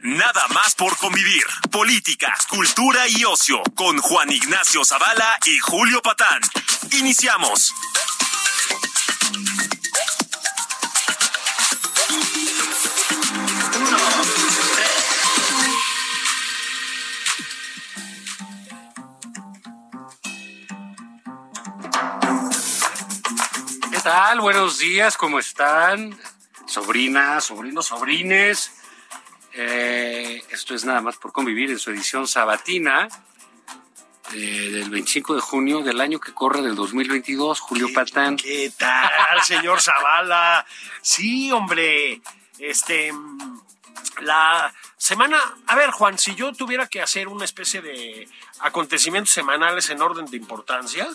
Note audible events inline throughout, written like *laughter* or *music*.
Nada más por convivir. Política, cultura y ocio con Juan Ignacio Zavala y Julio Patán. Iniciamos. ¿Qué tal? Buenos días, ¿cómo están? Sobrinas, sobrinos, sobrines. Eh, esto es nada más por convivir en su edición sabatina eh, del 25 de junio del año que corre del 2022. Julio Patán. ¿Qué tal, señor Zavala? Sí, hombre. Este. La semana. A ver, Juan, si yo tuviera que hacer una especie de acontecimientos semanales en orden de importancia,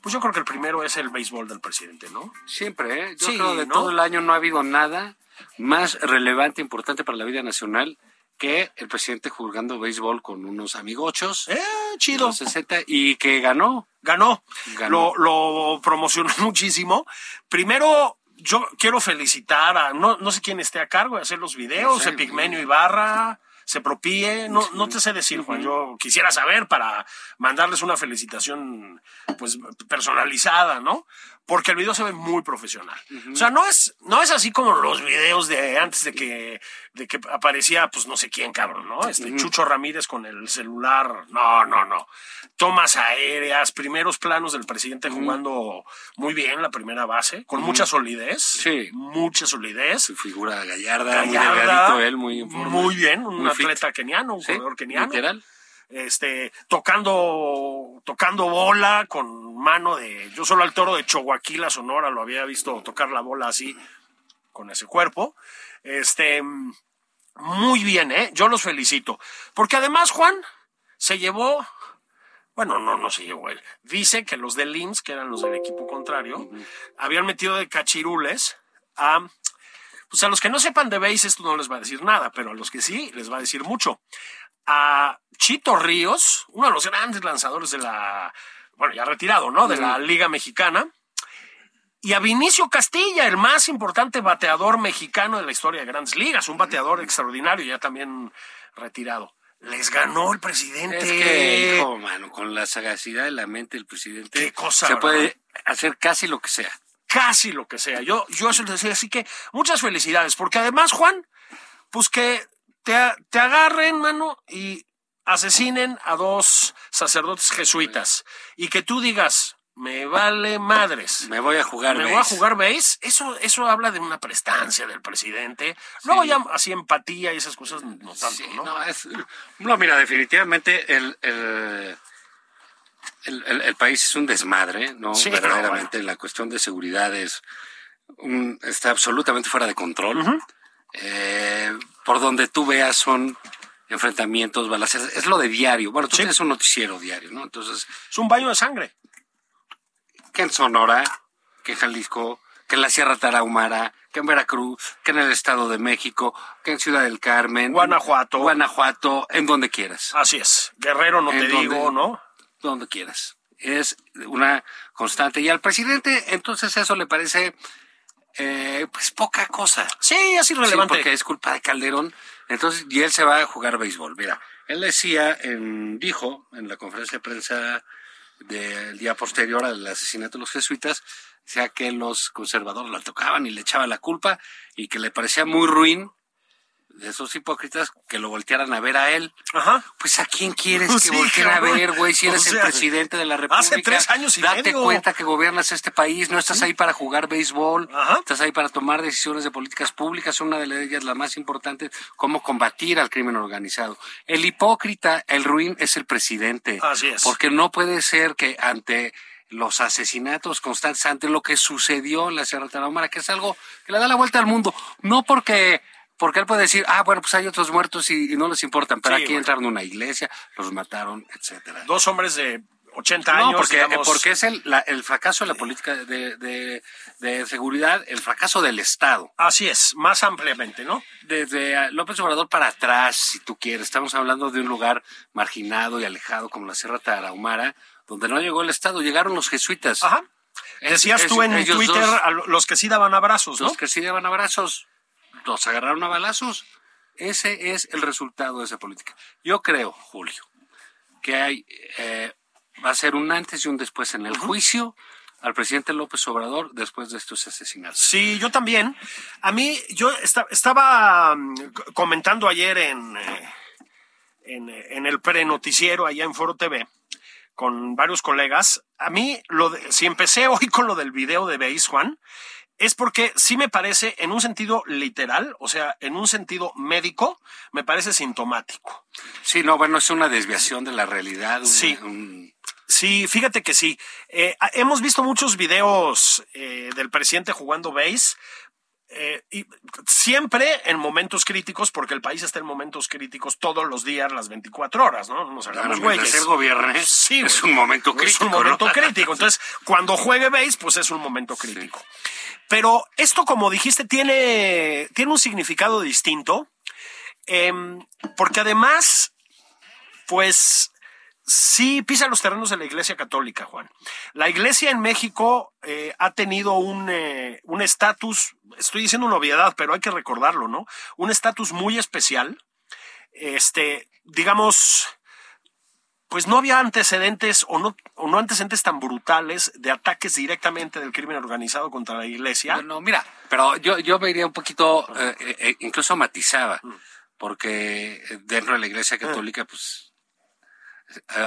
pues yo creo que el primero es el béisbol del presidente, ¿no? Siempre, ¿eh? Yo Sí, creo de ¿no? todo el año no ha habido nada más relevante, importante para la vida nacional que el presidente jugando béisbol con unos amigochos. Eh, chido. los 60 y que ganó. Ganó. Ganó. Lo, lo promocionó *laughs* muchísimo. Primero, yo quiero felicitar a, no, no sé quién esté a cargo de hacer los videos, No sé. Epigmenio Ibarra, se propíe, no, no te sé decir, Juan, yo quisiera saber para mandarles una felicitación pues personalizada, ¿no? Porque el video se ve muy profesional. O sea, no es, no es así como los videos de antes de que, de que aparecía, pues no sé quién, cabrón, ¿no? Este Chucho Ramírez con el celular. No, no, no. Tomas aéreas, primeros planos del presidente jugando muy bien la primera base, con mucha solidez. Sí. Mucha solidez. Su figura gallarda, muy Gallarda, delgadito él, muy muy bien, un Muy fit. atleta keniano, un Sí, jugador keniano. literal. Este, tocando, tocando bola con mano de. Yo solo al toro de Choaquila, Sonora, lo había visto tocar la bola así, con ese cuerpo. Este, muy bien, ¿eh? Yo los felicito. Porque además, Juan, se llevó. Bueno, no, no se llevó él. Dice que los del IMSS, que eran los del equipo contrario, habían metido de cachirules a pues a los que no sepan de base esto no les va a decir nada, pero a los que sí les va a decir mucho. A Chito Ríos, uno de los grandes lanzadores de la, bueno, ya retirado, ¿no? De la Liga Mexicana. Y a Vinicio Castilla, el más importante bateador mexicano de la historia de grandes ligas, un bateador extraordinario, ya también retirado. Les ganó el presidente. Es que, hijo, mano, con la sagacidad de la mente del presidente, Qué cosa, se ¿verdad? puede hacer casi lo que sea. casi lo que sea. Yo, yo eso les decía, así que muchas felicidades, porque además, Juan, pues que te, te agarren, mano, y asesinen a dos sacerdotes jesuitas, y que tú digas, me vale madres. Me voy a jugar. Me base. voy a jugar base, eso, eso habla de una prestancia del presidente. Luego ya así empatía y esas cosas no tanto, Sí, ¿no? no, es- no, mira, definitivamente el, el, el, el- el país es un desmadre, ¿no? Sí, Verdaderamente la cuestión de seguridad es un- está absolutamente fuera de control. Eh, por donde tú veas son enfrentamientos, balaceras, es lo de diario. Bueno, tú Sí. tienes un noticiero diario, ¿no? Entonces, Es un baño de sangre. que en Sonora, que en Jalisco, que en la Sierra Tarahumara, que en Veracruz, que en el Estado de México, que en Ciudad del Carmen, Guanajuato. Guanajuato, en donde quieras, Así es. Guerrero, no ¿En te digo, ¿no? donde quieras. Es una constante. Y al presidente, entonces eso le parece eh, pues poca cosa. Sí, es Sí, irrelevante. porque es culpa de Calderón. Entonces, y él se va a jugar béisbol. Mira, él decía, en, dijo en la conferencia de prensa del día posterior al asesinato de los jesuitas, decía que los conservadores la tocaban y le echaban la culpa y que le parecía muy ruin de esos hipócritas que lo voltearan a ver a él. Ajá. Pues a quién quieres Pues *laughs* que sí, volteen a ver, güey, si O eres el presidente de la República. hace tres años y Date medio. cuenta que gobiernas este país, no estás ahí para jugar béisbol, Ajá. estás ahí para tomar decisiones de políticas públicas, una de ellas las más importantes, cómo combatir al crimen organizado. El hipócrita, el ruin es el presidente. Así es. Porque no puede ser que ante los asesinatos constantes ante lo que sucedió en la Sierra Tarahumara, que es algo que le da la vuelta al mundo. No porque porque él puede decir, ah, bueno, pues hay otros muertos y, y no les importan, pero Sí, aquí bueno. entraron a una iglesia, los mataron, etcétera. Dos hombres de 80 No, años. porque, digamos, porque es el, la- el fracaso de la política de, de- de seguridad, el fracaso del Estado. Así es, más ampliamente, ¿no? Desde ah, López Obrador para atrás, si tú quieres, estamos hablando de un lugar marginado y alejado como la Sierra Tarahumara, donde no llegó el Estado, llegaron los jesuitas. Ajá. Es- Decías tú en Twitter dos, a lo- los que sí daban abrazos, ¿no? los que sí daban abrazos, los agarraron a balazos. Ese es el resultado de esa política. Yo creo, Julio, que hay eh, va a ser un antes y un después en el juicio al presidente López Obrador después de estos asesinatos. Sí, yo también. A mí, yo esta- estaba mm, comentando ayer en, eh, en, en el pre-noticiero allá en Foro TV con varios colegas. A mí, lo de- si empecé *laughs* hoy con lo del video de Beis, Juan, es porque sí me parece, en un sentido literal, o sea, en un sentido médico, me parece sintomático. Sí, no, bueno, es una desviación de la realidad. Sí. un- Sí, fíjate que sí. Eh, hemos visto muchos videos eh, del presidente jugando base. Eh, y siempre en momentos críticos, porque el país está en momentos críticos todos los días, las 24 horas, ¿no? No Nos hagamos güeyes. el gobierno Sí, es un momento Es crítico. un momento ¿no? crítico. *laughs* Entonces, cuando juegue base, pues es un momento crítico. Pero esto, como dijiste, tiene, tiene un significado distinto. em, porque además, pues sí pisa los terrenos de la Iglesia Católica, Juan. La Iglesia en México eh, ha tenido un eh, un estatus, estoy diciendo una obviedad, pero hay que recordarlo, ¿no? Un estatus muy especial. Este, digamos, pues no había antecedentes o no, o no antecedentes tan brutales de ataques directamente del crimen organizado contra la Iglesia. No, mira, pero yo, yo me iría un poquito, eh, eh, incluso matizaba, porque dentro de la Iglesia Católica, pues,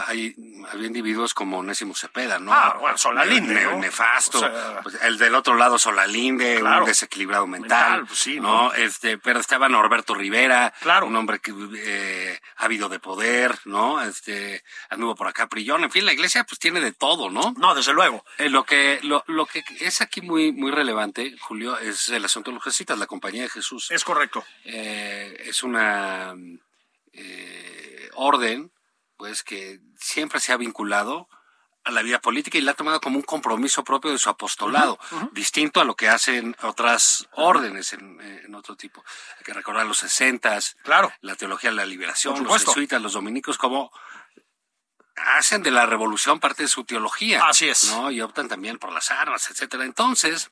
hay, había individuos como Onésimo Cepeda, ¿no? Ah, bueno, Solalinde. Nefasto. O sea, Pues, el del otro lado, Solalinde, Claro. un desequilibrado mental. Mental, pues sí, ¿no? ¿no? Este, pero estaba Norberto Rivera, Claro. un hombre que, eh, ávido de poder, ¿no? Este, anduvo por acá Prillón. En fin, la Iglesia, pues, tiene de todo, ¿no? No, desde luego. Eh, lo que lo, lo que es aquí muy muy relevante, Julio, es el asunto de los jesuitas, la Compañía de Jesús. Es correcto. Eh, es una eh, orden, pues, que siempre se ha vinculado a la vida política y la ha tomado como un compromiso propio de su apostolado, distinto a lo que hacen otras órdenes en, en otro tipo. Hay que recordar los sesentas, Claro. la teología de la liberación, los jesuitas, los dominicos, como hacen de la revolución parte de su teología. Así es. ¿no? Y optan también por las armas, etcétera. Entonces,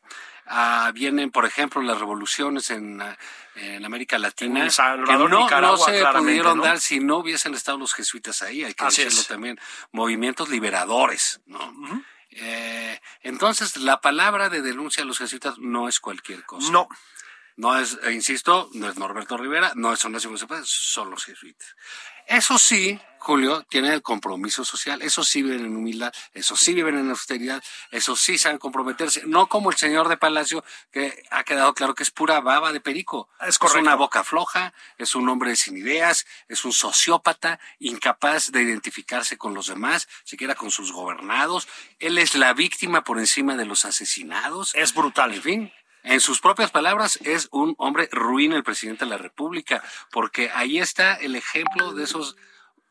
ah, vienen, por ejemplo, las revoluciones en, ah, en América Latina, En Salvador, que no, no se pudieron ¿no? dar si no hubiesen estado los jesuitas ahí, hay que Así decirlo es. también, movimientos liberadores, ¿no? Eh, entonces, la palabra de denuncia a los jesuitas no es cualquier cosa. No. No es, eh, insisto, no es Norberto Rivera, no es Onésimo Cepeda, son los jesuitas. Eso sí, Julio, tienen el compromiso social, eso sí viven en humildad, eso sí viven en austeridad, eso sí saben comprometerse, no como el señor de Palacio, que ha quedado claro que es pura baba de perico. Es correcto. una boca floja, es un hombre sin ideas, es un sociópata, incapaz de identificarse con los demás, siquiera con sus gobernados. Él es la víctima por encima de los asesinados. Es brutal. En fin, en sus propias palabras, es un hombre ruin el presidente de la República, porque ahí está el ejemplo de esos,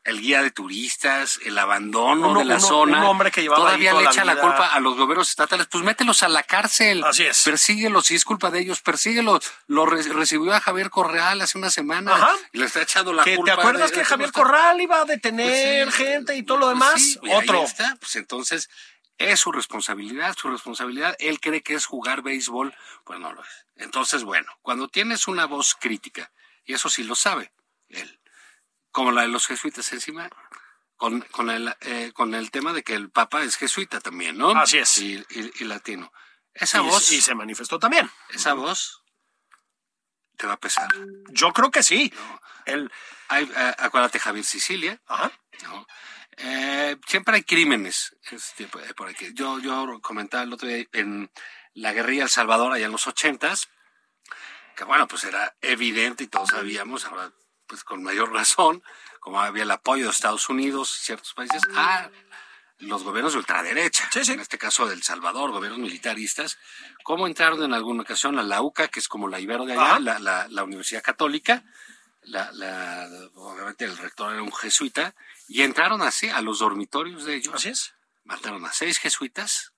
el guía de turistas, el abandono Uno- de la uno- zona. un hombre que llevaba Todavía toda le echa la, culpa a los gobiernos estatales. Pues mételos a la cárcel. Así es. Persíguelos, si es culpa de ellos, persíguelos. Lo re- recibió a Javier Correal hace una semana. Ajá. Y le está echando la Que, culpa. ¿Te acuerdas de- que Javier Corral iba a detener pues sí, gente y todo lo pues demás? sí, ahí Otro. está. Pues entonces es su responsabilidad, su responsabilidad. Él cree que es jugar béisbol, pues no lo es. Entonces, bueno, cuando tienes una voz crítica, y eso sí lo sabe él, como la de los jesuitas encima, con, con, el, eh, con el tema de que el Papa es jesuita también, ¿no? Así es. Y, y- y latino. Esa Y- voz, y se manifestó también. esa voz te va a pesar. Yo creo que sí. El, Hay, eh, acuérdate Javier Sicilia, ajá. ¿no? Eh, siempre hay crímenes este, por aquí. Yo, yo comentaba el otro día en la guerrilla El Salvador, allá en los ochentas, que bueno, pues era evidente y todos sabíamos, ahora pues con mayor *laughs* razón, como había el apoyo de Estados Unidos y ciertos países a los gobiernos de ultraderecha, Sí, sí. en este caso del Salvador, gobiernos militaristas, cómo entraron en alguna ocasión a la UCA, que es como la Ibero de allá, Ajá. la, la- la Universidad Católica, la, la- obviamente el rector era un jesuita, y entraron así a los dormitorios de ellos, Así es. mataron a seis jesuitas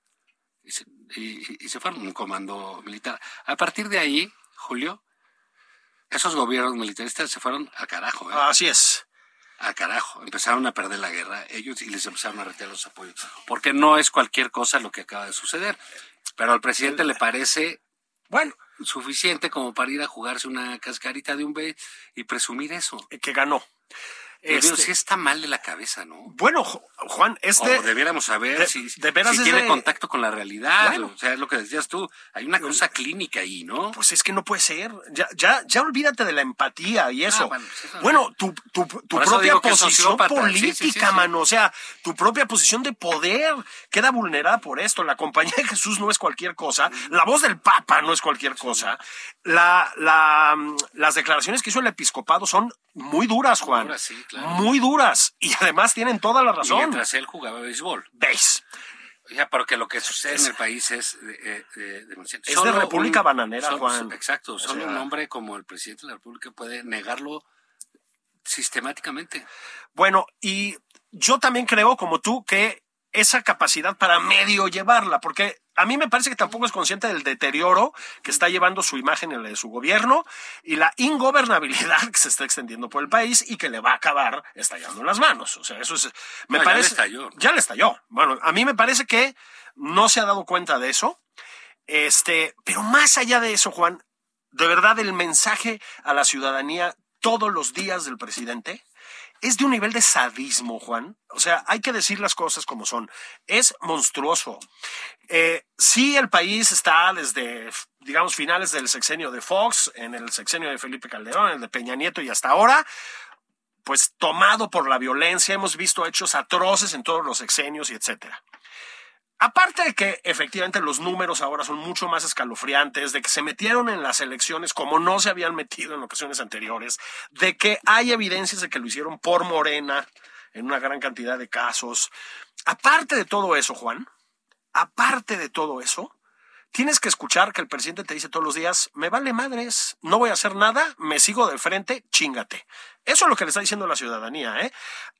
y se, y- y se fueron un comando militar. A partir de ahí, Julio, esos gobiernos militaristas se fueron al carajo, ¿eh? Así es. al carajo. Empezaron a perder la guerra ellos y les empezaron a retirar los apoyos. Porque no es cualquier cosa lo que acaba de suceder. Pero al presidente le parece Bueno, suficiente como para ir a jugarse una cascarita de un B y presumir eso. que ganó. Este, sí está mal de la cabeza, ¿no? Bueno, Ju- Juan, este. o debiéramos saber de- si, de veras si es tiene de- contacto con la realidad. Bueno. o sea, es lo que decías tú. Hay una cosa clínica ahí, ¿no? Pues es que no puede ser. Ya, ya, ya olvídate de la empatía y eso. Ah, bueno, eso- bueno, tu, tu, tu propia posición política, sí, mano. O sea, tu propia posición de poder queda vulnerada por esto. La compañía de Jesús no es cualquier cosa. La voz del Papa no es cualquier cosa. La, la, mm, las declaraciones que hizo el episcopado son muy duras, Juan. duras, sí, claro. Muy duras. Y además tienen toda la razón. Mientras él jugaba béisbol. ¿Veis? Ya, porque lo que sucede en el país es de, eh, de- de- Es de República Bananera, solo- Juan. Exacto, O solo sea- un hombre como el presidente de la República puede negarlo sistemáticamente. Bueno, y yo también creo, como tú, que esa capacidad para medio llevarla, porque a mí me parece que tampoco es consciente del deterioro que está llevando su imagen en la de su gobierno y la ingobernabilidad que se está extendiendo por el país y que le va a acabar estallando en las manos. O sea, eso es. Me No, ya le parece. estalló. Ya le estalló. Bueno, a mí me parece que no se ha dado cuenta de eso. Este, pero más allá de eso, Juan, de verdad el mensaje a la ciudadanía todos los días del presidente es de un nivel de sadismo, Juan. O sea, hay que decir las cosas como son. Es monstruoso. Eh, sí, el país está desde, digamos, finales del sexenio de Fox, en el sexenio de Felipe Calderón, en el de Peña Nieto y hasta ahora, pues tomado por la violencia. Hemos visto hechos atroces en todos los sexenios y etcétera. Aparte de que efectivamente los números ahora son mucho más escalofriantes, de que se metieron en las elecciones como no se habían metido en ocasiones anteriores, de que hay evidencias de que lo hicieron por Morena en una gran cantidad de casos. Aparte de todo eso, Juan, aparte de todo eso, tienes que escuchar que el presidente te dice todos los días, me vale madres, no voy a hacer nada, me sigo de frente, chingate. Eso es lo que le está diciendo la ciudadanía, ¿eh?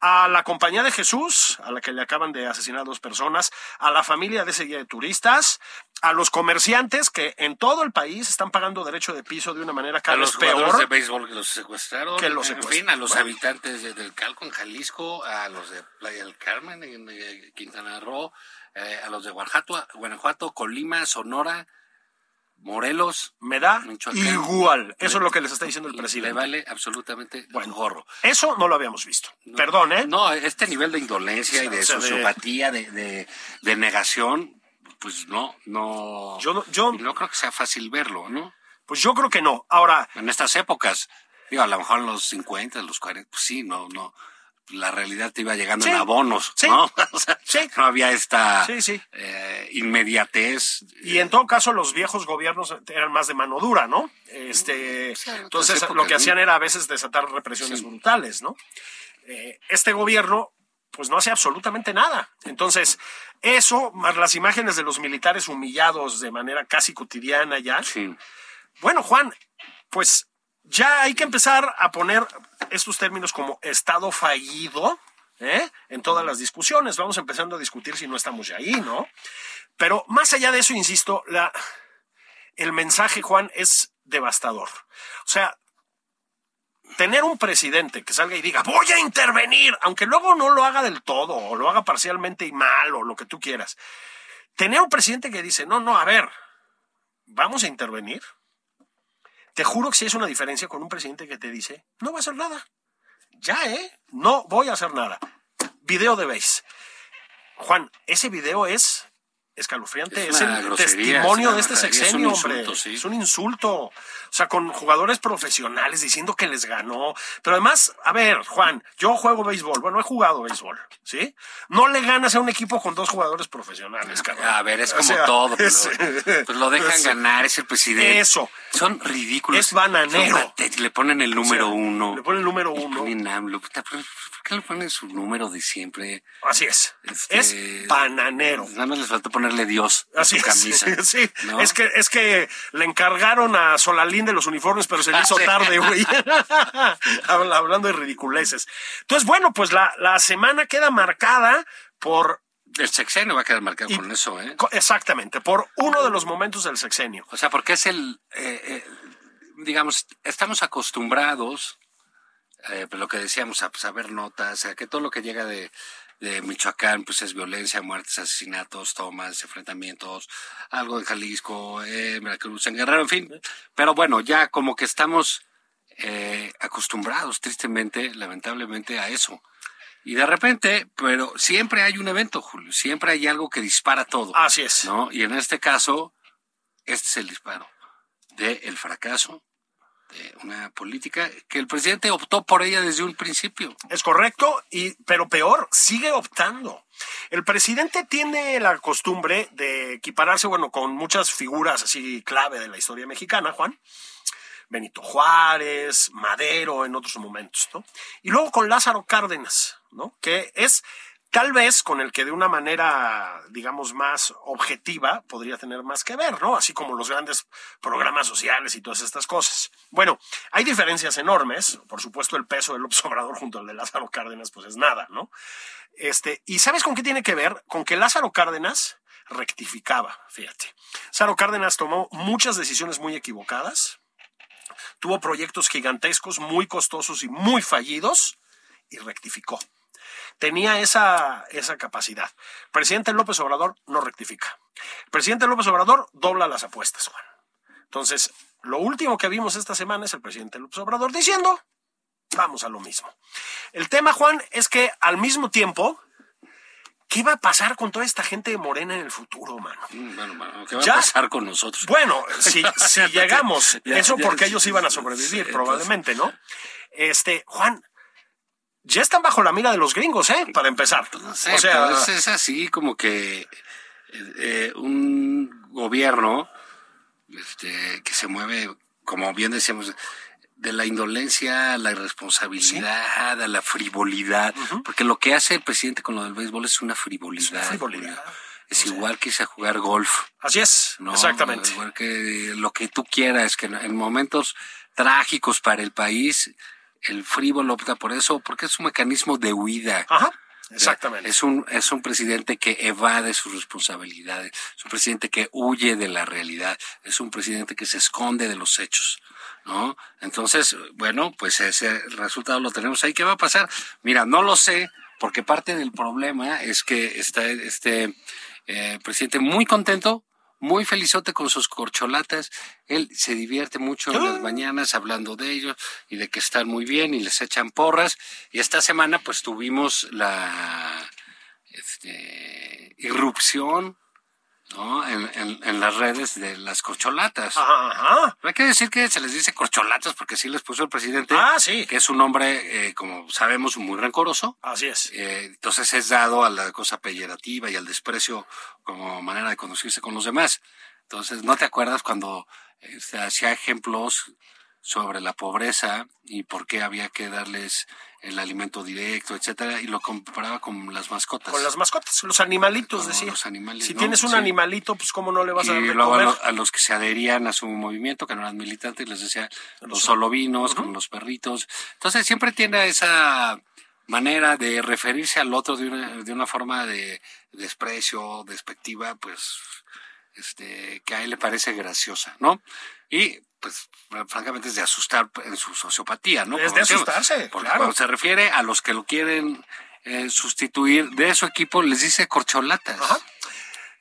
A la compañía de Jesús, a la que le acaban de asesinar dos personas, a la familia de ese guía de turistas, a los comerciantes que en todo el país están pagando derecho de piso de una manera A cada los vez jugadores de peor. béisbol que los secuestraron. Que los En secuestran. fin, a los Bueno. habitantes de- del Calco en Jalisco, a los de Playa del Carmen en eh, Quintana Roo, eh, a los de Guanajuato, Guanajuato, Colima, Sonora, Morelos. Me da Michoacán. igual. Eso Le- es lo que les está diciendo el Le presidente. vale absolutamente Bueno. gorro. Eso no lo habíamos visto. Perdón, ¿eh? No, este nivel de indolencia y de O sea, de- sociopatía, de, de, de negación, pues no, no. Yo no- yo- no creo que sea fácil verlo, ¿no? Pues yo creo que no. Ahora, En estas épocas, digo, a lo mejor en los 50, en los 40, pues sí, no, no. La realidad te iba llegando Sí. en abonos, Sí. ¿no? *laughs* O sea, Sí. no había esta eh, inmediatez. Y en todo caso, los viejos gobiernos eran más de mano dura, ¿no? Este, entonces, épocas, lo que hacían era a veces desatar represiones brutales, ¿no? Eh, este gobierno, pues no hace absolutamente nada. Entonces, eso, más las imágenes de los militares humillados de manera casi cotidiana ya. Sí. Bueno, Juan, pues ya hay que empezar a poner estos términos como Estado fallido ¿eh? en todas las discusiones. Vamos empezando a discutir si no estamos ya ahí, ¿no? Pero más allá de eso, insisto, la, el mensaje, Juan, es devastador. O sea, tener un presidente que salga y diga, voy a intervenir, aunque luego no lo haga del todo, o lo haga parcialmente y mal, o lo que tú quieras. Tener un presidente que dice, no, no, a ver, vamos a intervenir. Te juro que sí es una diferencia con un presidente que te dice, no va a hacer nada. Ya, ¿eh? No voy a hacer nada. Video de base. Juan, ese video es escalofriante. Es Es, el grosería, testimonio es de este grosería, es un sexenio, insulto, hombre. sí. Es un insulto. O sea, con jugadores profesionales diciendo que les ganó. Pero además, a ver, Juan, yo juego béisbol. Bueno, he jugado béisbol, ¿sí? No le ganas a un equipo con dos jugadores profesionales, cabrón. A ver, es O como sea, todo. Pero, *laughs* es- pues lo dejan es- ganar, es el presidente. Eso. Son ridículos. Es bananero. Son Le ponen el número O sea, uno. Le pone el número Le uno. ponen AMLO. Puta, ¿Por por qué le ponen su número de siempre? Así es. Este, Es bananero. Nada más les faltó ponerle Dios a Así su camisa. es. *laughs* Sí, ¿no? es que es que le encargaron a Solalín de los uniformes, pero se le Ah, hizo tarde, *laughs* güey. *laughs* Habla- Hablando de ridiculeces. Entonces, bueno, pues la, la semana queda marcada por El sexenio va a quedar marcado Y- con eso, ¿eh? exactamente, por uno de los momentos del sexenio. O sea, porque es el, eh, eh, digamos, estamos acostumbrados, eh, pues lo que decíamos, a saber notas, a que todo lo que llega de, de Michoacán, pues es violencia, muertes, asesinatos, tomas, enfrentamientos, algo de Jalisco, eh, Veracruz, en Guerrero, en fin. Pero bueno, ya como que estamos eh, acostumbrados, tristemente, lamentablemente, a eso. Y de repente, pero siempre hay un evento, Julio, siempre hay algo que dispara todo. Así es. ¿no? Y en este caso, este es el disparo del fracaso de una política que el presidente optó por ella desde un principio. Es correcto, y, pero peor, sigue optando. El presidente tiene la costumbre de equipararse, bueno, con muchas figuras así clave de la historia mexicana, Juan. Benito Juárez, Madero en otros momentos, ¿no? Y luego con Lázaro Cárdenas, ¿no? Que es tal vez con el que de una manera, digamos, más objetiva podría tener más que ver, ¿no? Así como los grandes programas sociales y todas estas cosas. Bueno, hay diferencias enormes. Por supuesto, el peso del *laughs* observador junto al de Lázaro Cárdenas, pues es nada, ¿no? Este, ¿y sabes con qué tiene que ver? Con que Lázaro Cárdenas rectificaba, fíjate. Lázaro Cárdenas tomó muchas decisiones muy equivocadas, tuvo proyectos gigantescos, muy costosos y muy fallidos, y rectificó. Tenía esa, esa capacidad. Presidente López Obrador no rectifica. Presidente López Obrador dobla las apuestas, Juan. Entonces, lo último que vimos esta semana es el presidente López Obrador diciendo, vamos a lo mismo. El tema, Juan, es que al mismo tiempo, ¿qué va a pasar con toda esta gente de Morena en el futuro, mano? Mm, Bueno, ¿qué va Ya. a pasar con nosotros? Bueno, si, *laughs* si llegamos, Ya, eso ya, porque ellos iban a sobrevivir, sí, probablemente, ¿no? Este, Juan, ya están bajo la mira de los gringos, ¿eh? Para empezar. No sé, o sea, pero es, es así como que eh, eh, un gobierno este, que se mueve, como bien decíamos, de la indolencia a la irresponsabilidad, a la frivolidad, porque lo que hace el presidente con lo del béisbol es una frivolidad. Es igual que irse a jugar golf. así es, ¿no? exactamente. Igual que lo que tú quieras, que en momentos trágicos para el país, el frívolo opta por eso, porque es un mecanismo de huida. Ajá, exactamente. Es un, es un presidente que evade sus responsabilidades, es un presidente que huye de la realidad, es un presidente que se esconde de los hechos, ¿no? Entonces, bueno, pues ese resultado lo tenemos ahí. ¿Qué va a pasar? Mira, no lo sé, porque parte del problema es que está este eh, presidente muy contento, muy felizote con sus corcholatas. Él se divierte mucho en las mañanas hablando de ellos y de que están muy bien y les echan porras. Y esta semana pues tuvimos la este, irrupción ¿no? en, en- en las redes de las corcholatas. Ajá, ajá. No hay que decir que se les dice corcholatas porque sí les puso el presidente, Ah, sí. que es un hombre, eh, como sabemos, muy rencoroso. Así es. Eh, entonces es dado a la cosa peyorativa y al desprecio como manera de conducirse con los demás. Entonces, ¿no te acuerdas cuando eh, se hacía ejemplos sobre la pobreza y por qué había que darles el alimento directo, etcétera, y lo comparaba con las mascotas? Con las mascotas, los animalitos, decía. los animales, si ¿no? tienes un Sí. animalito, pues cómo no le vas a dar y de luego a, los que se adherían a su movimiento, que no eran militantes, les decía los solovinos, con los perritos. Entonces siempre tiene esa manera de referirse al otro de una, de una forma de desprecio, despectiva, pues, este, que a él le parece graciosa, ¿no? Y, pues, francamente es de asustar en su sociopatía, ¿no? Es de asustarse, Porque claro. cuando se refiere a los que lo quieren eh, sustituir de su equipo, les dice corcholatas. Ajá.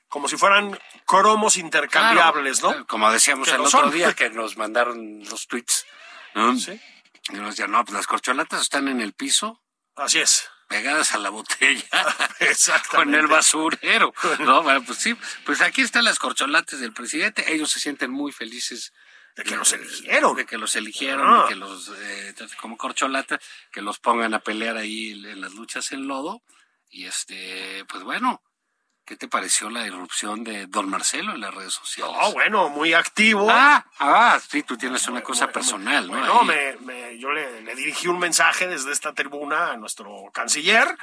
Como si fueran cromos intercambiables, Claro, ¿no? como decíamos Que el otro son. día *laughs* que nos mandaron los tweets. ¿no? Sí. Y nos decían, no, pues las corcholatas están en el piso, Así es. pegadas a la botella *laughs* con el basurero. *laughs* No, bueno, pues sí, pues aquí están las corcholates del presidente. Ellos se sienten muy felices De que los eligieron. de que los eligieron, Ah. que los eh, como corcholata, que los pongan a pelear ahí en, las luchas en lodo. Y este, pues bueno, ¿qué te pareció la irrupción de Don Marcelo en las redes sociales? No, bueno, muy activo. Ah, ah, sí, tú tienes una cosa Bueno, personal, ¿no? Bueno, me, me- yo le, le dirigí un mensaje desde esta tribuna a nuestro canciller,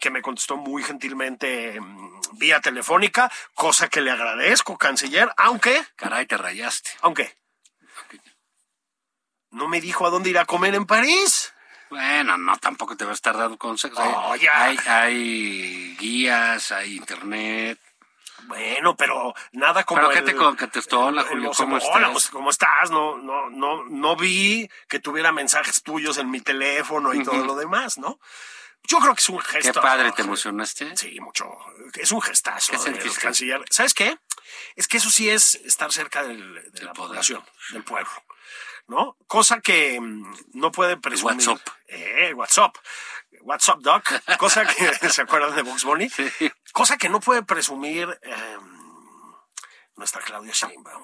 que me contestó muy gentilmente mm, vía telefónica, cosa que le agradezco, canciller, aunque, Caray, te rayaste. aunque, no me dijo a dónde ir a comer en París. Bueno, no, tampoco te vas a estar dando consejos. Hay, Oh, ya. hay, hay guías, hay internet. Bueno, pero nada como ¿Pero qué te contestó? Hola, Julio, ¿cómo Hola, estás? pues, ¿cómo estás? No, no, no, no vi que tuviera mensajes tuyos en mi teléfono y todo lo demás, ¿no? Yo creo que es un Qué gesto. padre, ¿te emocionaste? Sí, mucho. Es un gestazo. ¿Qué sentiste? canciller. ¿Sabes qué? Es que eso sí es estar cerca del- de la poder. población, del pueblo. ¿No? Cosa que mm, no puede presumir. WhatsApp. Eh, WhatsApp. WhatsApp, Doc. Cosa que, *laughs* ¿se acuerdan de Box Bunny? Sí. Cosa que no puede presumir eh, nuestra Claudia Sheinbaum.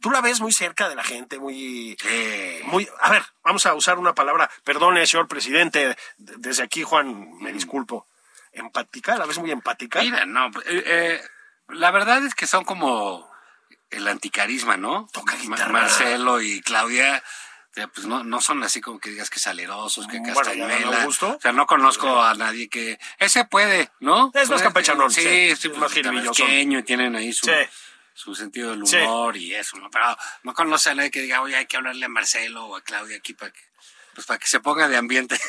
Tú la ves muy cerca de la gente, muy... Eh, Muy, a ver, vamos a usar una palabra, perdone, señor presidente, de- desde aquí, Juan, me disculpo. Empática, la ves muy empática. Mira, no, eh, eh, la verdad es que son como el anticarisma, ¿no? Toca Ma- guitarra. Marcelo y Claudia, sea, pues no, no son así como que digas que salerosos, que Bueno, castañuela. O sea, no conozco a nadie que... Ese puede, ¿no? Es más campechanón, Sí, sí, sí, es pues, más tabasqueño y tienen ahí su... Sí. su sentido del Sí. humor y eso, ¿no? Pero no conoce a nadie que diga, oye, hay que hablarle a Marcelo o a Claudia aquí para que, pues para que se ponga de ambiente. *laughs*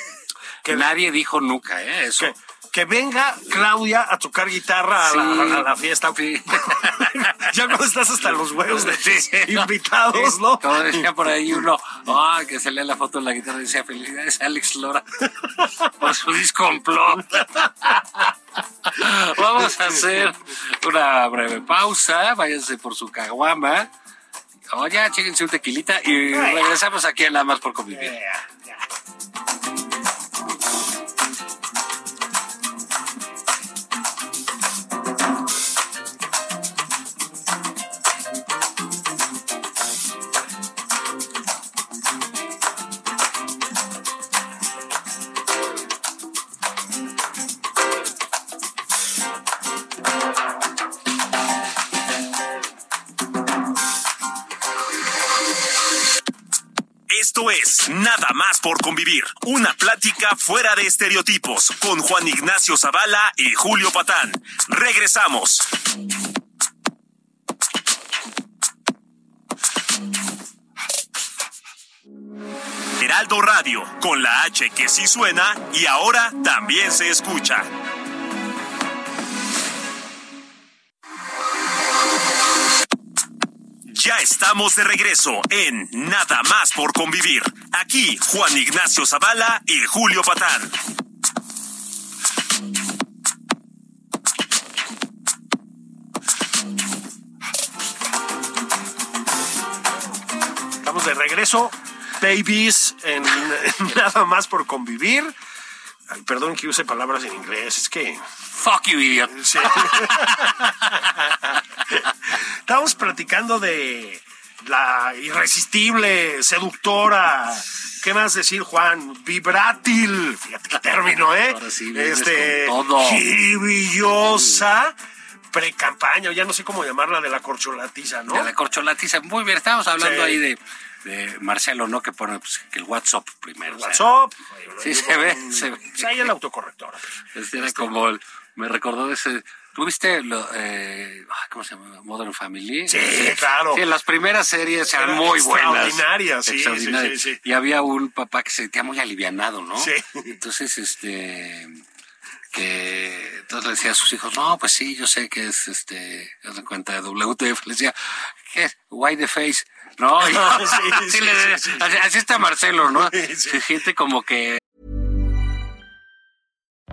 Que- nadie dijo nunca, ¿eh? Eso. Que, que venga Claudia a tocar guitarra a, la, a la fiesta. *laughs* Ya cuando estás hasta los huevos de Sí. invitados, ¿no? Como decía por ahí uno, ah, que se lee la foto de la guitarra y decía, felicidades Alex Lora por su disco Unplugged". Vamos a hacer una breve pausa, váyanse por su caguama. Oye, chéquense un tequilita y regresamos aquí a Nada más por convivir. Ya, ya. Esto es Nada más por convivir. Una plática fuera de estereotipos con Juan Ignacio Zavala y Julio Patán. Regresamos. Heraldo Radio, con la H que sí suena y ahora también se escucha. Ya estamos de regreso en Nada más por convivir. Aquí Juan Ignacio Zavala y Julio Patán. Estamos de regreso, babies, en, en *laughs* nada más por convivir. Ay, perdón que use palabras en inglés, es que Fuck you, idiot. Sí. *laughs* Estamos platicando de la irresistible, seductora. ¿Qué más decir, Juan? Vibrátil. Fíjate qué término, ¿eh? Ahora sí este. Jiribillosa. Pre-campaña, ya no sé cómo llamarla, de la corcholatiza, ¿no? De la corcholatiza. Muy bien, estábamos hablando Sí. ahí de, de Marcelo, ¿no? Que pone pues, que el WhatsApp primero. o sea, WhatsApp. Sí, se ve, se ve. Ahí el autocorrector. Este era como el- me recordó de ese. ¿Tuviste lo, eh, cómo se llama? Modern Family? Sí, claro. Sí, las primeras series eran Eran muy buenas. extraordinarias, sí, Extraordinarias. sí, sí. Y había un papá que se sentía muy alivianado, ¿no? Sí. Entonces, este que entonces le decía a sus hijos, no, pues sí, yo sé que es este, de cuenta de WTF, le decía, ¿qué es? Why the face? No, *laughs* Sí, *laughs* así, sí, le sí, sí. así- así está Marcelo, ¿no? Sí, sí. Se siente como que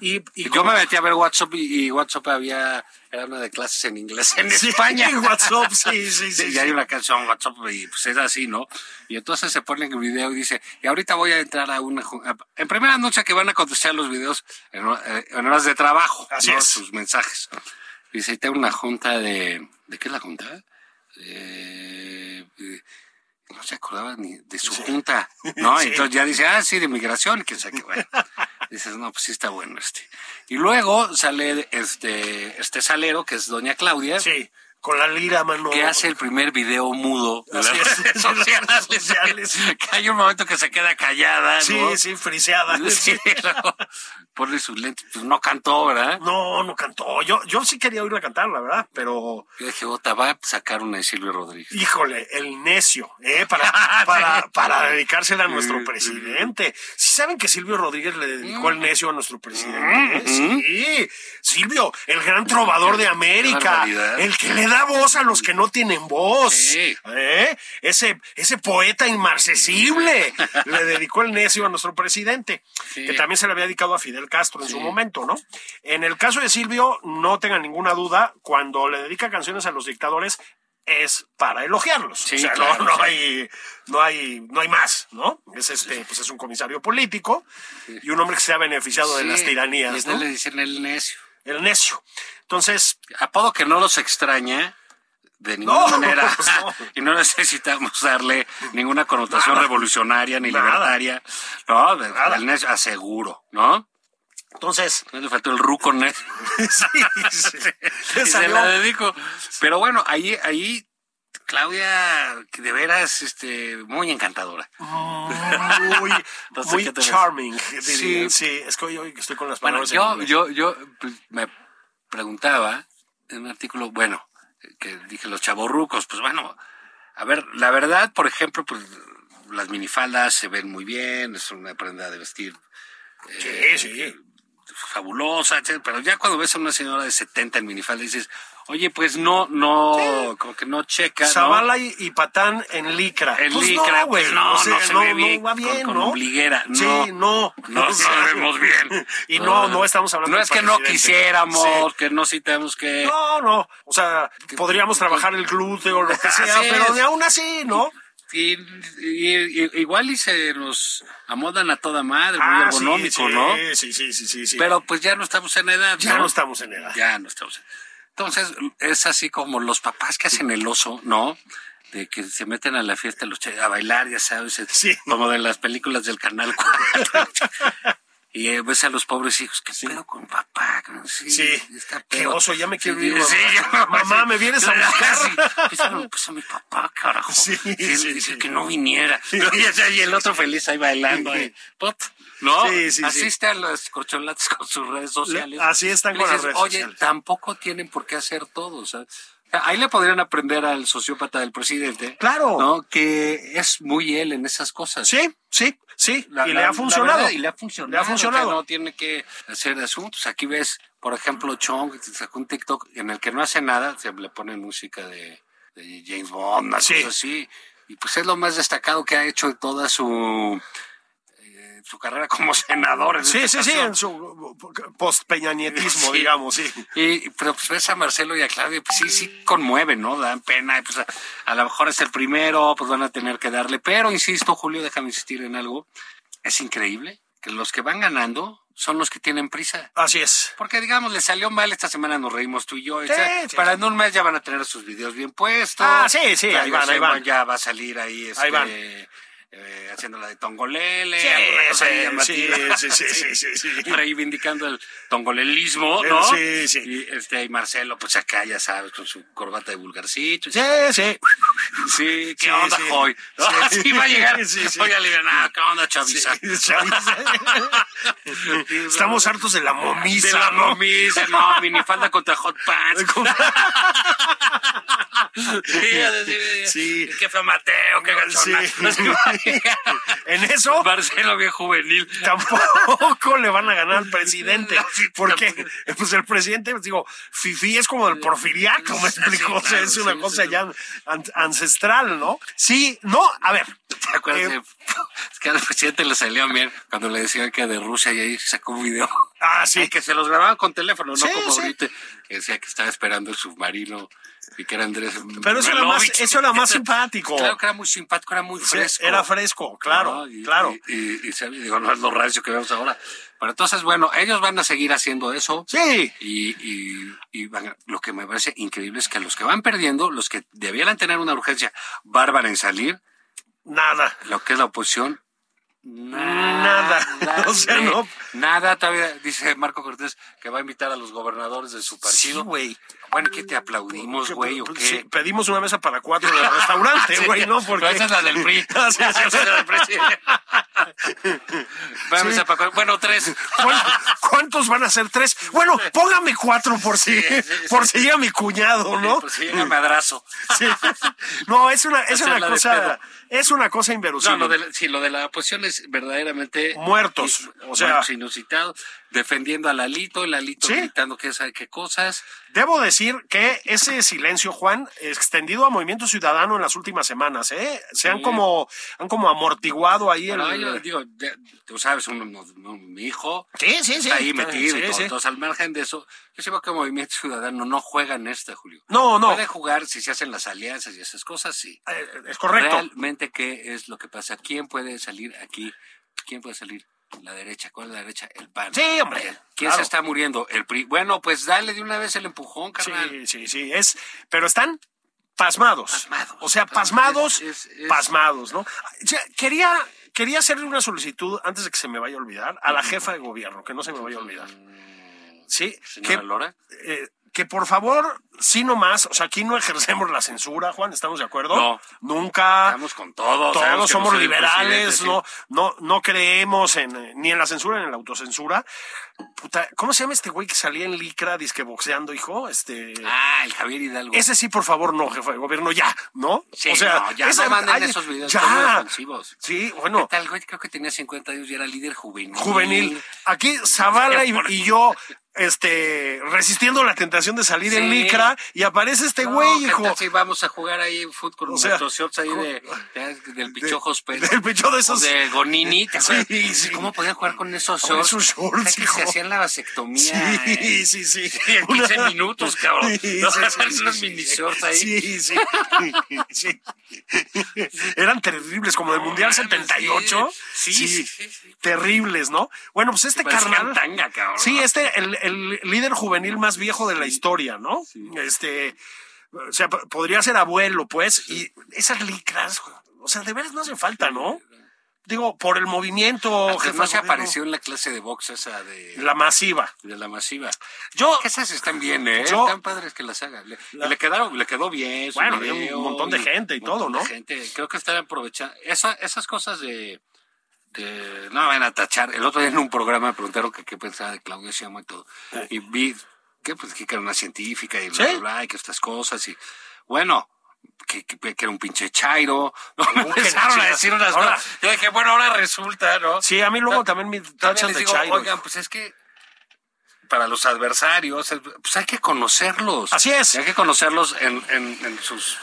y, yo me metí a ver WhatsApp y, y WhatsApp había, era una de clases en inglés en *laughs* Sí, España. *laughs* WhatsApp, sí, *laughs* sí, sí. y hay una canción WhatsApp y pues es así, ¿no? Y entonces se pone en el video y dice, y ahorita voy a entrar a una... En primera anuncia que van a contestar los videos en, eh, en horas de trabajo, Así ¿no? es. sus mensajes. Dice, tengo una junta de... ¿De qué es la junta? Eh, eh, no se acordaba ni de su junta, ¿no? *laughs* Sí. Entonces ya dice, ah, sí, de migración, quién sabe qué, bueno. *laughs* Dices, no, pues sí está bueno este. Y luego sale este, este salero, que es doña Claudia, Sí, con la lira, mano. que hace el primer video mudo de las es, redes *laughs* sociales. sociales. Que hay un momento que se queda callada, Sí, ¿no? sí, friseada. *laughs* Sí, luego pone sus lentes, pues no cantó, ¿verdad? No, no cantó. Yo, yo sí quería oírla cantar, la verdad, pero Yo dije, Ota, va a sacar una de Silvio Rodríguez. híjole, el necio, ¿eh? Para, *laughs* para, para dedicársela a nuestro presidente. ¿Sí saben que Silvio Rodríguez le dedicó el necio a nuestro presidente? ¿eh? Sí. Silvio, el gran trovador de América. El que le da voz a los que no tienen voz. Sí. ¿eh? Ese, ese poeta inmarcesible *laughs* le dedicó el necio a nuestro presidente. Sí. Que también se le había dedicado a Fidel Castro en su momento, ¿no? En el caso de Silvio, no tengan ninguna duda, cuando le dedica canciones a los dictadores es para elogiarlos. Sí, o sea, claro, no, no sí. hay, no hay, no hay más, ¿no? Es este, pues es un comisario político y un hombre que se ha beneficiado de las y tiranías, entonces ¿no? le dicen el necio. El necio. Entonces, Apodo que no los extraña de ninguna No, manera pues *laughs* no. *laughs* y no necesitamos darle ninguna connotación Nada. revolucionaria ni Nada. libertaria. No, de- necio aseguro, ¿no? entonces, No le faltó el ruco necio. *laughs* sí, sí. Se la dedico. Pero bueno, ahí, ahí, Claudia, que de veras, este, muy encantadora. muy, *laughs* Entonces, muy charming. Sí. Sí. es que hoy, hoy estoy con las Bueno, palabras. en yo, yo, yo pues, me preguntaba en un artículo, bueno, que dije los chavorrucos, pues bueno, a ver, la verdad, por ejemplo, pues las minifaldas se ven muy bien, es una prenda de vestir Sí, sí. fabulosa, pero ya cuando ves a una señora de 70 en minifalda dices, oye, pues no, no, como que no checa, ¿no? Zavala y, y Patán en licra. En Pues licra, no, güey. pues no, o sea, no se ve bien va bien, con ¿no? no. Sí, no. No *laughs* O sea, sabemos bien. Y no, no estamos hablando No es que no quisiéramos, Sí. que no citemos que... No, no. O sea, podríamos trabajar el glúteo o lo que *laughs* sea, pero de aún así, ¿no? Y, y- y- igual y se nos amodan a toda madre, muy Ah, ergonómico, sí, sí, ¿no? Sí, sí, sí, sí, sí. Pero pues ya no estamos en edad, ya no estamos en edad. Ya no estamos. Entonces, es así como los papás que hacen el oso, ¿no? De que se meten a la fiesta los a bailar, ya sabes, Sí. como de las películas del Canal 4. *laughs* y eh, ves a los pobres hijos, ¿qué pedo con papá? Sí, Sí. está Qué oso, ya me quiero Sí, ir, sí, mamá. ya, Mamá, ¿me vienes a buscar? Sí. Pues, pues a mi papá, carajo. Sí, Sí, sí, sí. que no viniera. *laughs* Y el otro feliz ahí bailando. ahí. Pot, ¿No? Sí, sí, Así sí. están los corcholates con sus redes sociales. Así están con las redes Oye, sociales". tampoco tienen por qué hacer todo. ¿sabes? Ahí le podrían aprender al sociópata del presidente. Claro. ¿no? Que es muy él en esas cosas. Sí, sí, sí. La- y la- le ha la funcionado. verdad, y le ha funcionado. Le ha funcionado. no tiene que hacer asuntos. Aquí ves, por ejemplo, Chong sacó un TikTok en el que no hace nada, se le pone música de, de James Bond, una Sí. así. Y pues es lo más destacado que ha hecho en toda su su carrera como *laughs* senador. en Sí, sí, sí, en su post-peñanietismo, Sí. digamos, sí. Y, pero pues ves a Marcelo y a Claudia, pues sí, sí conmueve, ¿no? Dan pena, y, pues a, a lo mejor es el primero, pues van a tener que darle. Pero insisto, Julio, déjame insistir en algo. Es increíble que los que van ganando son los que tienen prisa. Así es. Porque, digamos, le salió mal esta semana, nos reímos tú y yo. Sí, sí, Para sí. en un mes ya van a tener sus videos bien puestos. Ah, sí, sí, ahí van, ahí van. Ya va a salir ahí, este, Ahí van. Eh, haciendo la de Tongolele. Sí, sí, sí, sí. *laughs* Reivindicando el tongolelismo, Eh, ¿no? sí, sí. Y, este, y Marcelo, pues acá, ya sabes, con su corbata de vulgarcito. Sí, sí. Sí, ¿qué onda? Sí. *laughs* Así va a llegar. Sí, sí. Voy a liberar. ¿qué onda, chaviza? *laughs* Estamos hartos de la De momisa, la ¿no? momisa, no, minifalda contra hot pants. Sí. *laughs* Qué fue Mateo, qué gachona. Sí. *laughs* *laughs* en eso Marcelo bien juvenil. tampoco le van a ganar al presidente. Porque, pues el presidente, pues, digo, Fifi es como el porfiriaco, me explico. O sea, es una cosa ya an- ancestral, ¿no? Sí, no, a ver. ¿Te acuerdas? Eh, es que al presidente le salió bien cuando le decían que de Rusia y ahí sacó un video. Ah, sí. Que se los grababan con teléfono, no como ahorita, que decía que estaba esperando el submarino y que era Andrés. Pero eso era más, eso era más simpático. Claro que era muy simpático, era muy Sí, fresco. Era fresco, claro, ¿no? Y- claro. Y, y- y se- digo, no es lo rancio que vemos ahora. Pero entonces, bueno, ellos van a seguir haciendo eso. Sí. Y, van a- lo que me parece increíble es que los que van perdiendo, los que debieran tener una urgencia bárbara en salir, Nada. lo que es la oposición, Nada. *laughs* O sea, de no. Nada, todavía dice Marco Cortés que va a invitar a los gobernadores de su Sí, partido. güey. Bueno, ¿qué te aplaudimos, güey? ¿O qué? sí, pedimos una mesa para cuatro en el restaurante, *laughs* güey, ¿no? Porque... esa es la del PRI. Sí, *laughs* sí, Esa es la del PRI. Vamos a pa- bueno, tres. ¿Cuán- ¿Cuántos van a ser tres? Bueno, póngame cuatro por si, por si llega mi cuñado, ¿no? Pues sí, llega madrazo. Sí. No, es una, es una cosa, es una cosa No, inverosímil. lo de la, sí, lo de la oposición es verdaderamente... Muertos, y- o sea- muertos, inusitado, defendiendo a Lalito, el Lalito Sí. gritando que sabe qué cosas. Debo decir que ese silencio, Juan, extendido a Movimiento Ciudadano en las últimas semanas, ¿eh? Se han como, han como amortiguado ahí el... yo digo, de- tú sabes, uno, no- no, mi hijo Sí, sí, sí. está ahí metido y todo. Entonces, al margen de eso, yo veo que Movimiento Ciudadano no juega en esta, Julio. No, no, Puede jugar si se hacen las alianzas y esas cosas, sí. eh, es correcto. Realmente, ¿qué es lo que pasa? ¿Quién puede salir aquí? ¿Quién puede salir? La derecha. ¿Cuál es la derecha? El PAN. Sí, hombre, ¿Quién claro. se está muriendo? El PRI. Bueno, pues dale de una vez el empujón, carnal. Sí, sí, sí, es, pero están pasmados. Pasmados. O sea, pasmados, Es- es- es- pasmados, ¿no? Ya, quería, quería hacerle una solicitud antes de que se me vaya a olvidar a la jefa de gobierno, que no se me vaya a olvidar. Sí, Señora que, Lora. eh, que por favor, sí nomás, o sea, aquí no ejercemos la censura, Juan, ¿estamos de acuerdo? No. Nunca. Estamos con Todos que somos no liberales, no, no, no creemos en, eh, ni en la censura ni en la autocensura. Puta, ¿cómo se llama este güey que salía en licra disque boxeando, hijo? Este. Ah, el Javier Hidalgo. Ese sí, por favor, no, jefe de gobierno, ya, ¿no? Sí, o sea, no, ya ese- no manden esos videos Ya. ofensivos. Sí, ¿Qué bueno, tal, güey? Creo que tenía 50 años y era líder juvenil. juvenil. Aquí *laughs* Zavala y, y yo, este, resistiendo la tentación de salir en Sí. licra y aparece este No, güey, ¿qué hijo. si vamos a jugar ahí fútbol con O sea, nuestros shorts ahí de, de- del Pichojos Pérez. del Pichó de esos- O de Gonini. ¿te Sí, acuerdas? sí. ¿Cómo podían jugar con esos Con shorts? esos shorts, O sea, que hijo. se hacían la vasectomía. Sí, eh. sí, sí. Sí, en 15 minutos, cabrón. Sí, No, sí, sí, sí, unos sí, mini sí. shorts ahí. Sí, sí. *laughs* sí. Eran terribles, como del Mundial mames, 78. sí. Sí, sí, sí, sí. Terribles, ¿no? Bueno, pues este carnal. tanga, cabrón. Sí, este, el, el líder juvenil más viejo de la historia, ¿no? Este, o sea, podría ser abuelo, pues, y esas licras, o sea, de veras no hace falta, ¿no? Digo, por el movimiento, Hasta no se apareció en la clase de box esa de la masiva. de la masiva. Yo, esas están bien, ¿eh? Yo- Están padres que las hagan. Le, le quedaron, le quedó bien. su Bueno, había un video montón de gente y todo, ¿no? gente. Creo que están aprovechando. Esa, esas cosas de, de- No me van a tachar. El otro día en un programa me preguntaron que qué pensaba de Claudia Sheinbaum y todo. Y vi que, pues, que era una científica y bla, Sí. bla, bla, y que estas cosas. Y bueno. Que, que, que era un pinche chairo. ¿no? Me que empezaron a decir unas Ahora- cosas. Yo dije, bueno, ahora resulta, ¿no? sí, a mí luego también me tachan de digo, chairo. oigan, pues es que para los adversarios, eh, pues hay que conocerlos. Así es. Hay que conocerlos en, en- en sus eh,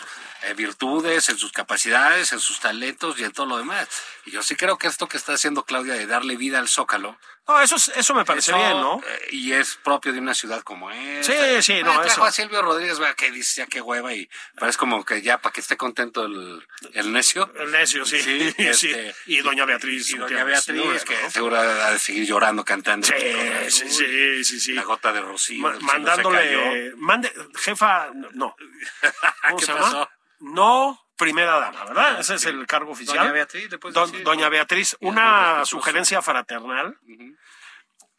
virtudes, en sus capacidades, en sus talentos y en todo lo demás. Y yo sí creo que esto que está haciendo Claudia de darle vida al Zócalo. No, eso, es- eso me parece eso, bien, ¿no? eh, y es propio de una ciudad como esta. Sí, sí, no, trajo eso. a Silvio Rodríguez, vea que dice ya qué hueva y parece como que ya para que esté contento el, el necio. El necio, sí. Sí, *laughs* Sí, este- Y doña Beatriz. Y doña Beatriz, ¿no? que seguro ha de seguir llorando, cantando. Sí, sí, sí, sí, sí. La gota de rocío. Ma- mandándole, mande, jefa, no. *laughs* ¿Cómo ¿Qué se pasó? llama? No, primera dama, ¿verdad? Ese es el cargo oficial. Doña Beatriz, le Don- decir. Doña Beatriz, una sugerencia fraternal.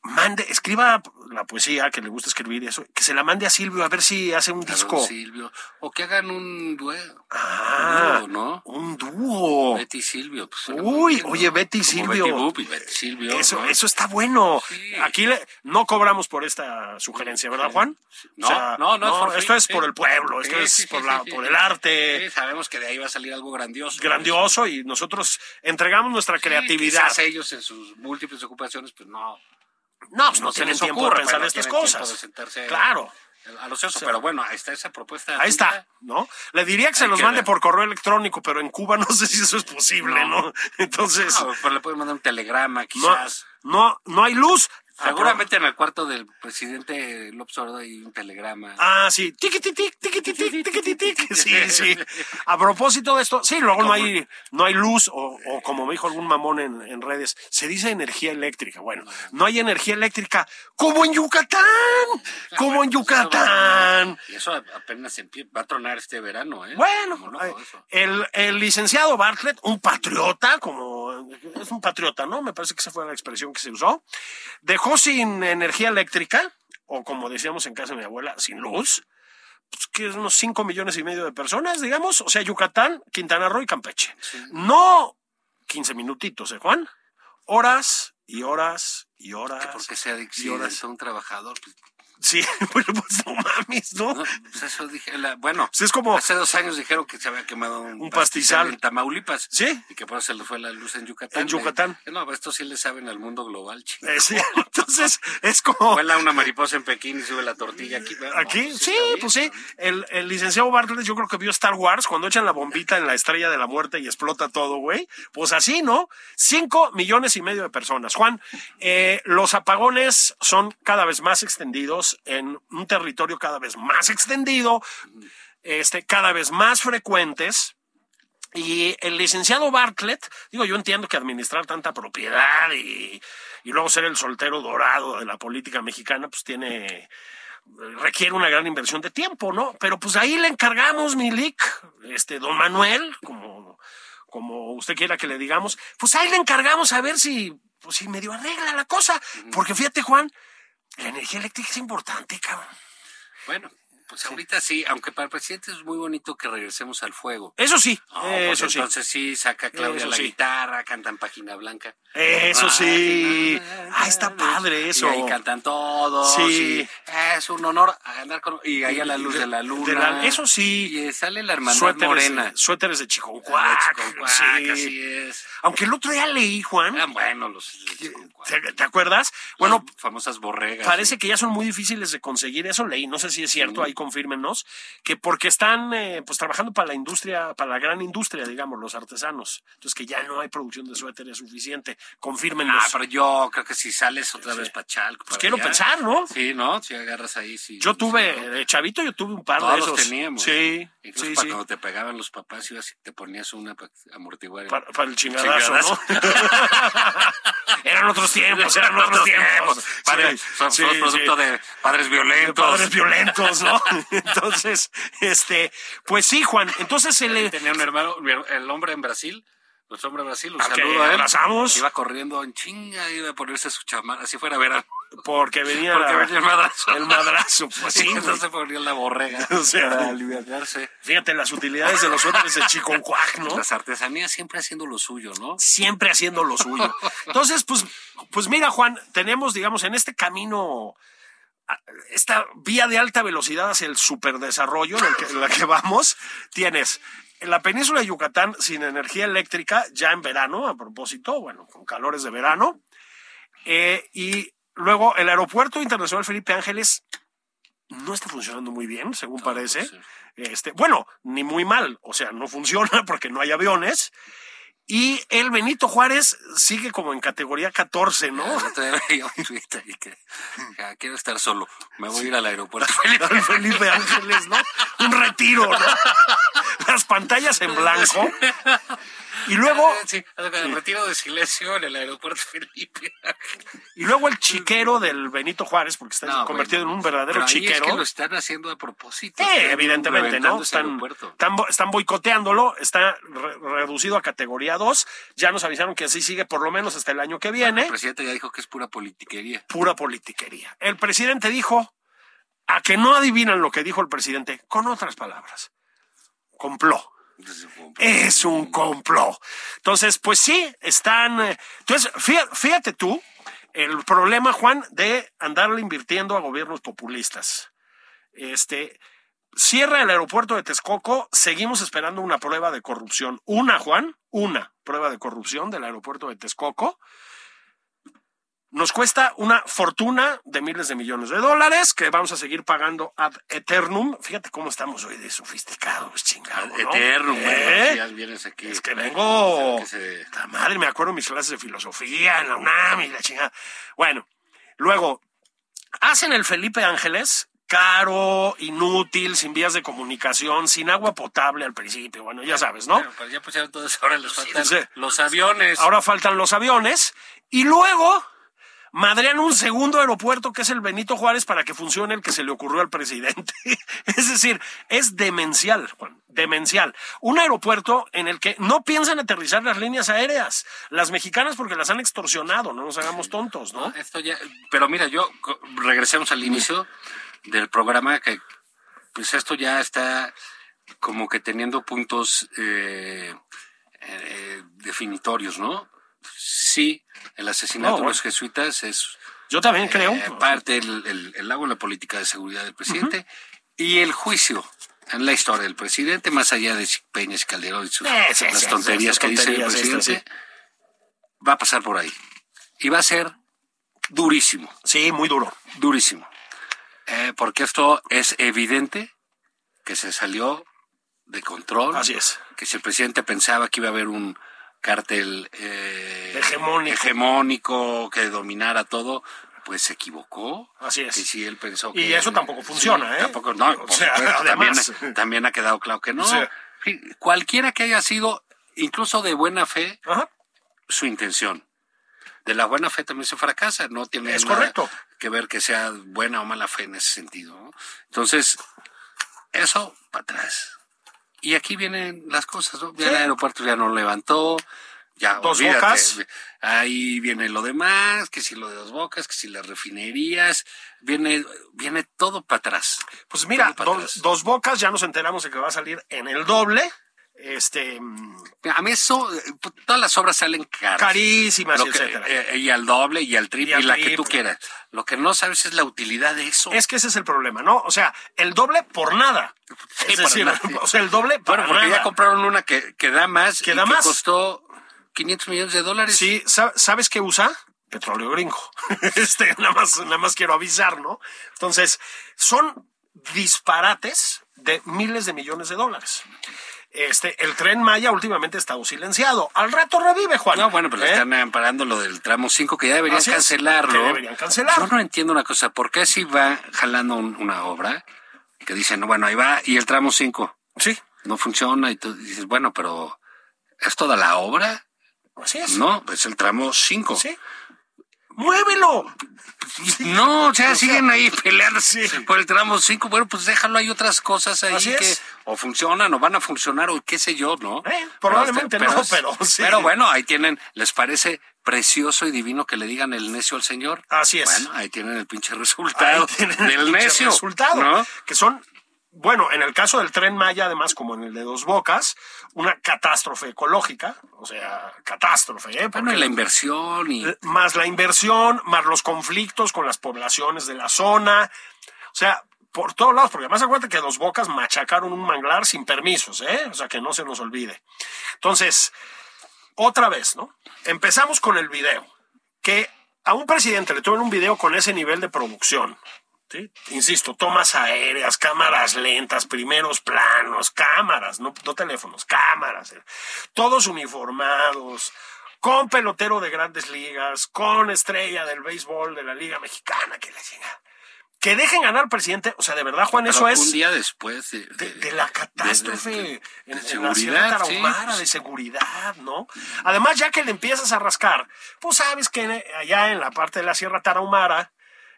Mande, escriba la poesía que le gusta escribir y eso, que se la mande a Silvio a ver si hace un disco. Silvio. O que hagan un duelo. Ah, un dúo, ¿no? un dúo. Betty y Silvio. pues, Uy, bien, oye, ¿no? Betty y Silvio. Betty Boop y Betty Silvio. Eso, ¿no? eso está bueno. Sí. Aquí le- no cobramos por esta sugerencia, ¿verdad, Juan? No, O sea, no, no, es por esto fin, es sí. por el pueblo, esto Sí, es por, la, por el arte Sí, sabemos que de ahí va a salir algo grandioso. grandioso y nosotros entregamos nuestra creatividad. quizás ellos en sus múltiples ocupaciones, pues no. No, pues no, se tienen tiempo ocurre, de pensar estas cosas. de Claro. A los pero bueno, ahí está esa propuesta. Ahí tuya. está, ¿no? Le diría que se Hay los que mande ver. por correo electrónico, pero en Cuba no sé si eso es posible, ¿no? No. *laughs* Entonces, pero le pueden mandar un telegrama, no, quizás. no, no hay luz. Seguramente en el cuarto del presidente López Obrador hay un telegrama. Ah, sí. Tiqui, tiqui, tiqui, tiqui, tiqui, tiqui, tiqui. *laughs* Sí, sí. A propósito de esto, sí, luego no hay, no hay luz, o, o como me dijo algún mamón en, en redes, se dice energía eléctrica. Bueno, no hay energía eléctrica como en Yucatán, como en Yucatán. Y eso apenas va a tronar este verano, ¿eh? Bueno, el, el licenciado Bartlett, un patriota, como es un patriota, ¿no? Me parece que esa fue la expresión que se usó, dejó sin energía eléctrica, o como decíamos en casa de mi abuela, sin luz, pues, que es unos 5 millones y medio de personas, digamos, o sea, Yucatán, Quintana Roo y Campeche. No 15 minutitos, ¿eh, Juan? Horas y horas y horas. Que porque sea y horas. accidentó un trabajador. Pues, Sí, *laughs* bueno, pues no mames, ¿no? no, pues eso dije. la- bueno, Pues es como- hace dos años dijeron que se había quemado un, Un pastizal. en Tamaulipas. Sí. Y que por eso se le fue la luz en Yucatán. En Yucatán. Eh, No, esto sí le saben al mundo global, chico. Eh, sí, *laughs* entonces es como... Vuela una mariposa en Pekín y sube la tortilla aquí. ¿verdad? Aquí, No, sí, bien, pues sí. El, el licenciado Bartlett, yo creo que vio Star Wars cuando echan la bombita en la estrella de la muerte y explota todo, güey. Pues así, ¿no? Cinco millones y medio de personas. Juan, eh, los apagones son cada vez más extendidos en un territorio cada vez más extendido, este, cada vez más frecuentes. Y el licenciado Bartlett, digo, yo entiendo que administrar tanta propiedad y, y luego ser el soltero dorado de la política mexicana, pues tiene, requiere una gran inversión de tiempo, ¿no? Pero pues ahí le encargamos, Milik, este, don Manuel, como, como usted quiera que le digamos, pues ahí le encargamos a ver si, pues si medio arregla la cosa. Porque fíjate, Juan, la energía eléctrica es importante, cabrón. Bueno, pues ahorita sí, aunque para el presidente es muy bonito que regresemos al fuego. Eso sí, No, pues eso sí. entonces sí, saca Claudia Eso la sí. guitarra, cantan Página Blanca. Eso sí. Ah, Ah, está padre eso. Y ahí cantan todos. Sí. es un honor andar con. Y ahí a la luz de la luna. De la- eso sí. Y eh, sale la hermandad Suéteres, morena. suéteres de Ah. Chiconcuac, sí. así es. Aunque el otro día leí, Juan, Eran buenos los. ¿te, te acuerdas? Bueno, Las famosas borregas. parece que ya son muy difíciles de conseguir. Eso leí, no sé si es cierto, ahí confírmenos, que porque están eh, pues trabajando para la industria, para la gran industria, digamos, los artesanos. Entonces que ya no hay producción de suéteres suficiente. Confírmenos. Ah, pero yo creo que si sales otra vez para Chalco. pues para quiero allá. pensar, ¿no? Sí, ¿no? Si agarras ahí, sí. Yo sí, tuve, ¿no? de chavito yo tuve un par Todos de esos. los teníamos. Sí, Incluso sí, para sí. cuando te pegaban los papás, ibas y te ponías una para amortiguar. Para, para el chingadazo, ¿no? *laughs* Eran otros tiempos, eran otros tiempos. Padres, Sí, son, sí, son producto sí. de padres De violentos. padres violentos, ¿no? *laughs* Entonces, este, pues sí, Juan. Entonces se le. Tenía un hermano, el hombre en Brasil, nuestro hombre en Brasil, un que saludo a él. abrazamos. Iba corriendo en chinga, iba a ponerse su chamarra, así fuera verano. Porque venía, Porque la- venía el madrazo. el madrazo. Pues *laughs* sí, entonces se ponía la borrega *laughs* O sea, para aliviarse. Fíjate las utilidades de los suéteres de Chiconcuac, ¿no? Las artesanías siempre haciendo lo suyo, ¿no? Siempre haciendo lo suyo. Entonces, pues, pues mira, Juan, tenemos, digamos, en este camino, esta vía de alta velocidad hacia el superdesarrollo en, el que- en la que vamos, tienes en la península de Yucatán sin energía eléctrica, ya en verano, a propósito, bueno, con calores de verano, eh, y luego el aeropuerto internacional Felipe Ángeles no está funcionando muy bien, según parece. sí. Este, bueno, ni muy mal, o sea, no funciona *laughs* porque no hay aviones. Y el Benito Juárez sigue como en categoría 14, ¿no? El otro día veía un tweet ahí que "Ah, quiero estar solo, me voy a ir al aeropuerto Felipe. *laughs* Felipe Ángeles, ¿no? Un retiro, ¿no? *laughs* Las pantallas en blanco. Y luego, Ah, sí, el retiro de silencio en el aeropuerto Felipe. y luego el chiquero del Benito Juárez, porque está No, convertido bueno, en un verdadero pero ahí chiquero. Es que lo están haciendo a propósito. Sí, evidentemente, ¿no? Están, están, están boicoteándolo, está re- reducido a categoría 2. Ya nos avisaron que así sigue por lo menos hasta el año que viene. El presidente ya dijo que es pura politiquería. Pura politiquería. El presidente dijo, a que no adivinan lo que dijo el presidente, con otras palabras, compló. Es un complot. Entonces, pues sí, están. eh, Entonces, fíjate, fíjate tú el problema, Juan, de andarle invirtiendo a gobiernos populistas. Este. Cierra el aeropuerto de Texcoco, seguimos esperando una prueba de corrupción. Una, Juan, una prueba de corrupción del aeropuerto de Texcoco. Nos cuesta una fortuna de miles de millones de dólares que vamos a seguir pagando ad eternum. Fíjate cómo estamos hoy de sofisticados, chingado. ¿no? Eterno, ¿Eh? vienes aquí. Es que vengo. Que se- La madre, me acuerdo mis clases de filosofía en la UNAM y la chingada. Bueno, luego, hacen el Felipe Ángeles caro, inútil, sin vías de comunicación, sin agua potable al principio. Bueno, ya sabes, ¿no? Pero ya pusieron todo eso, ahora les faltan sí. los aviones. Ahora faltan los aviones y luego madrean un segundo aeropuerto que es el Benito Juárez para que funcione el que se le ocurrió al presidente. *laughs* es decir, es demencial, Juan, demencial. Un aeropuerto en el que no piensan aterrizar las líneas aéreas, las mexicanas porque las han extorsionado, no nos hagamos tontos, ¿no? Esto ya, pero mira, yo regresemos al inicio del programa que pues esto ya está como que teniendo puntos eh, eh, definitorios, ¿no? Sí, el asesinato No, de bueno. los jesuitas es Yo también creo. eh, parte del el, el agua en la política de seguridad del presidente y el juicio en la historia del presidente, más allá de Peñas y Calderón y sus, Eh, sí, las sí, tonterías que dice el tonterías estas, presidente, va a pasar por ahí. Y va a ser durísimo, Sí, muy duro. durísimo. Eh, porque esto es evidente que se salió de control. Así es. Que si el presidente pensaba que iba a haber un cártel eh, Hegemónico. hegemónico que dominara todo, pues se equivocó. Así es. Que si él pensó Y que... eso tampoco funciona, ¿eh? Tampoco, no, O sea, supuesto, *laughs* además. También, también ha quedado claro que no. Cualquiera que haya sido, incluso de buena fe, Ajá. su intención. De la buena fe también se fracasa, no tiene Es nada correcto. que ver que sea buena o mala fe en ese sentido. ¿no? Entonces, eso para atrás. Y aquí vienen las cosas, ¿no? Ya Sí. el aeropuerto ya no levantó, ya Dos olvídate, bocas. Ahí viene lo demás, que si lo de dos bocas, que si las refinerías, viene, viene todo para atrás. Pues mira, atrás. dos bocas, ya nos enteramos de que va a salir en el doble. Este, A mí eso, todas las obras salen caras. carísimas, que- etcétera. eh, y al doble y al triple Y la que tú quieras. Lo que no sabes es la utilidad de eso. Es que ese es el problema, ¿no? O sea, el doble por nada. Sí, es por decir, nada. *laughs* o sea, el doble para bueno, porque nada. ya compraron una que, que da más Que y da que más. costó 500 millones de dólares. Sí, sa- ¿sabes qué usa? Petróleo gringo. *laughs* Este, nada más, nada más quiero avisar, ¿no? Entonces, son disparates de miles de millones de dólares. Este, el tren Maya últimamente ha estado silenciado. Al rato revive, Juan. No, bueno, pero ¿Eh? están amparando lo del tramo 5 que ya deberían Así es, cancelarlo. que deberían cancelar. Yo no entiendo una cosa. ¿Por qué si va jalando un- una obra que dicen, no, bueno, ahí va y el tramo 5 Sí, no funciona y tú dices, bueno, pero ¿es toda la obra? así es. No, es el tramo 5. Sí. ¡Muévelo! No, o sea, O sea, siguen ahí peleando sí. por el tramo 5. Bueno, pues déjalo, hay otras cosas ahí Así que es. o funcionan o van a funcionar o qué sé yo, ¿no? Eh, probablemente no, pero sí. Pero bueno, ahí tienen, ¿les parece precioso y divino que le digan el necio al Señor? Así es. Bueno, ahí tienen el pinche resultado Ahí tienen el del pinche necio. resultado. ¿no? Que son, bueno, en el caso del tren Maya, además, como en el de Dos Bocas, una catástrofe ecológica, o sea, catástrofe, ¿eh? Bueno, Porque- y la inversión y... más la inversión, más los conflictos con las poblaciones de la zona. O sea, por todos lados, porque además acuérdate que Dos Bocas machacaron un manglar sin permisos, ¿eh? O sea, que no se nos olvide. Entonces, otra vez, ¿no? Empezamos con el video. Que a un presidente le tomen un video con ese nivel de producción. ¿Sí? Insisto, tomas aéreas, cámaras lentas, primeros planos, cámaras, no, no teléfonos, cámaras. eh. Todos uniformados, con pelotero de grandes ligas, con estrella del béisbol de la Liga Mexicana, que le llega. que dejen ganar presidente, o sea, de verdad, Juan, eso es Un día después de, de, de la catástrofe en, la sí, Tarahumara, de seguridad, ¿no? Además, ya que le empiezas a rascar, pues sabes que allá en la parte de la Sierra Tarahumara,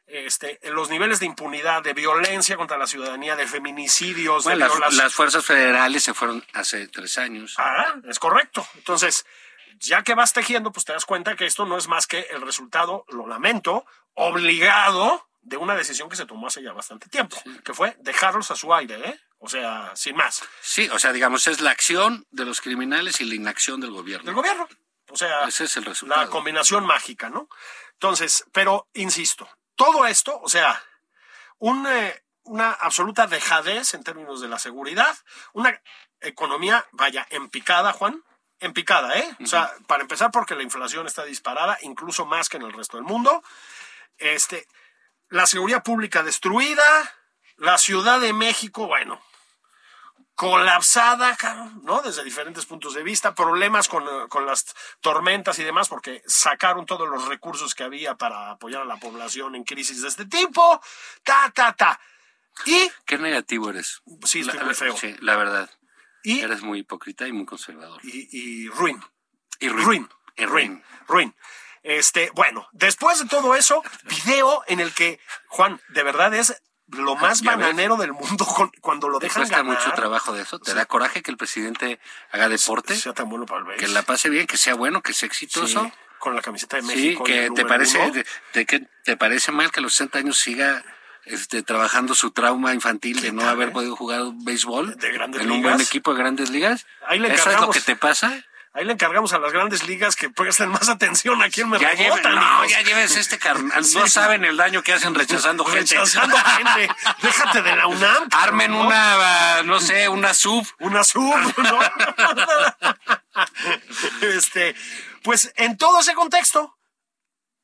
este, los niveles de impunidad, de violencia contra la ciudadanía, de feminicidios, Bueno, de las, fuerzas federales se fueron hace tres años. Ah, es correcto. Entonces, ya que vas tejiendo, pues te das cuenta que esto no es más que el resultado, lo lamento, obligado de una decisión que se tomó hace ya bastante tiempo, que fue dejarlos a su aire, ¿eh? O sea, sin más. Sí, o sea, digamos, es la acción de los criminales y la inacción del gobierno. Del gobierno. O sea, Ese es el resultado. la combinación mágica, ¿no? Entonces, pero insisto, todo esto, o sea, un, eh, una absoluta dejadez en términos de la seguridad, una economía, vaya, en picada, Juan, en picada, ¿eh? O sea, para empezar, porque la inflación está disparada, incluso más que en el resto del mundo. Este, la seguridad pública destruida, la Ciudad de México, bueno, colapsada, ¿no? Desde diferentes puntos de vista, problemas con, con las tormentas y demás, porque sacaron todos los recursos que había para apoyar a la población en crisis de este tipo, ta, ta, ta. Y, Qué negativo eres. Sí, estoy La- muy feo. Sí, la verdad. y, Eres muy hipócrita y muy conservador. y, y ruin. Y Ruin. Y Ruin. Ruin. Este, bueno, después de todo eso, video en el que, Juan, de verdad es lo más Ya ves. bananero del mundo *laughs* cuando lo ¿Te dejan cuesta ganar. mucho trabajo de eso? ¿Te da coraje que el presidente haga deporte? sea tan bueno para el. Que la pase bien, que sea bueno, que sea exitoso. Sí, con la camiseta de Sí, México. y que te parece, uno. de, de que te parece mal que a los 60 años siga este, trabajando su trauma infantil de no tal, haber eh? podido jugar béisbol De grandes en un ligas. buen equipo de grandes ligas. Ahí le ¿Eso es lo que te pasa? Ahí le encargamos a las grandes ligas que presten más atención a quién me Ya rebotan. no, hijos. ya lleves este carnal. Sí. No saben el daño que hacen rechazando gente. Rechazando gente. Déjate de la UNAM. Armen ¿no? una, no sé, una sub. Una sub, ¿no? *laughs* este, pues en todo ese contexto,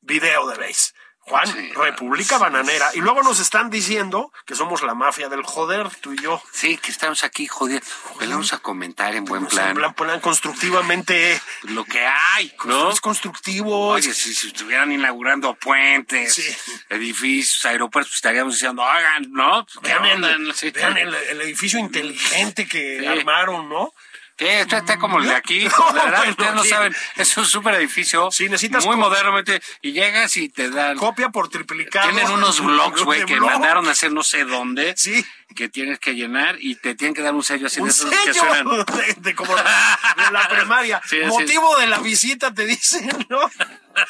video de base. Juan, Sí, República sí, Bananera. Y luego nos están diciendo que somos la mafia del joder, tú y yo. Sí, que estamos aquí, joder. Vamos a comentar en buen sea, plan en plan, plan constructivamente. lo que hay, ¿no? Es constructivo. Oye, si, si estuvieran inaugurando puentes, edificios, aeropuertos, pues estaríamos diciendo, hagan, ¿no? ¿Qué Vean, el, vean el, el edificio inteligente que armaron, ¿no? Sí, esto está como el de aquí. *laughs* No, verdad, bueno, ustedes no sí. saben. Es un súper edificio. Sí, necesitas Muy mete- Y llegas y te dan. Copia por triplicado. Tienen unos blogs, güey, *laughs* que blog. mandaron a hacer no sé dónde. Sí. Que tienes que llenar y te tienen que dar un sello así Un de esos que suenan. *laughs* de, de como la, de la primaria. Sí, sí. Motivo de la visita, te dicen, ¿no? *laughs*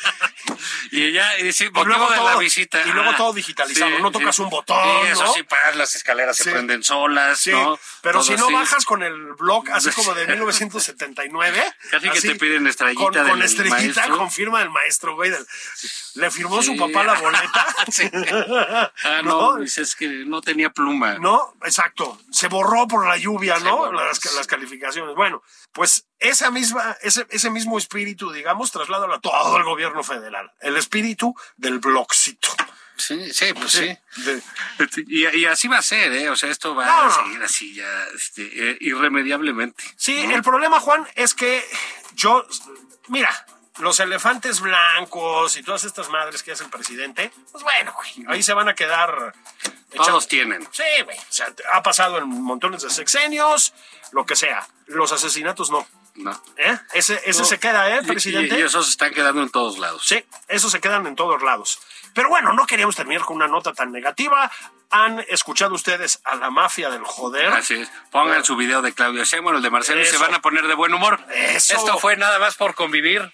Y ya, y sí, Y luego motivo de todo- la visita. y luego Ah, todo digitalizado, no tocas un botón, Sí, eso ¿no? sí, pagas las escaleras, se prenden solas, Sí, ¿no? pero Todo si no así. bajas con el blog así como de *laughs* 1979. Casi que así, te piden estrellita Con, con del estrellita maestro. con firma del maestro, güey. del- le firmó su papá la boleta. *laughs* Ah, no, dices que no tenía pluma. No, exacto. Se borró por la lluvia, Se ¿no? borró, Las, sí. las calificaciones. Bueno, pues esa misma, ese, ese mismo espíritu, digamos, trasládalo a todo el gobierno federal. El espíritu del blogcito. Sí, sí, pues sí. Y, y así va a ser, ¿eh? O sea, esto va No, a seguir así ya, este, eh, irremediablemente. Sí, el problema, Juan, es que yo, mira, los elefantes blancos y todas estas madres que hace el presidente, pues bueno, güey, ahí se van a quedar. Todos echando- tienen. Sí, güey. O sea, ha pasado en montones de sexenios, lo que sea. Los asesinatos no. No. ¿Eh? Ese, ese No. se queda, ¿eh, Y- presidente? Y, y esos están quedando en todos lados. Sí, esos se quedan en todos lados. Pero bueno, no queríamos terminar con una nota tan negativa. Han escuchado ustedes a la mafia del joder. Así es. Pongan su video de Claudio Sheinbaum, el de Marcelo, y se van a poner de buen humor. Eso. Esto fue nada más por convivir.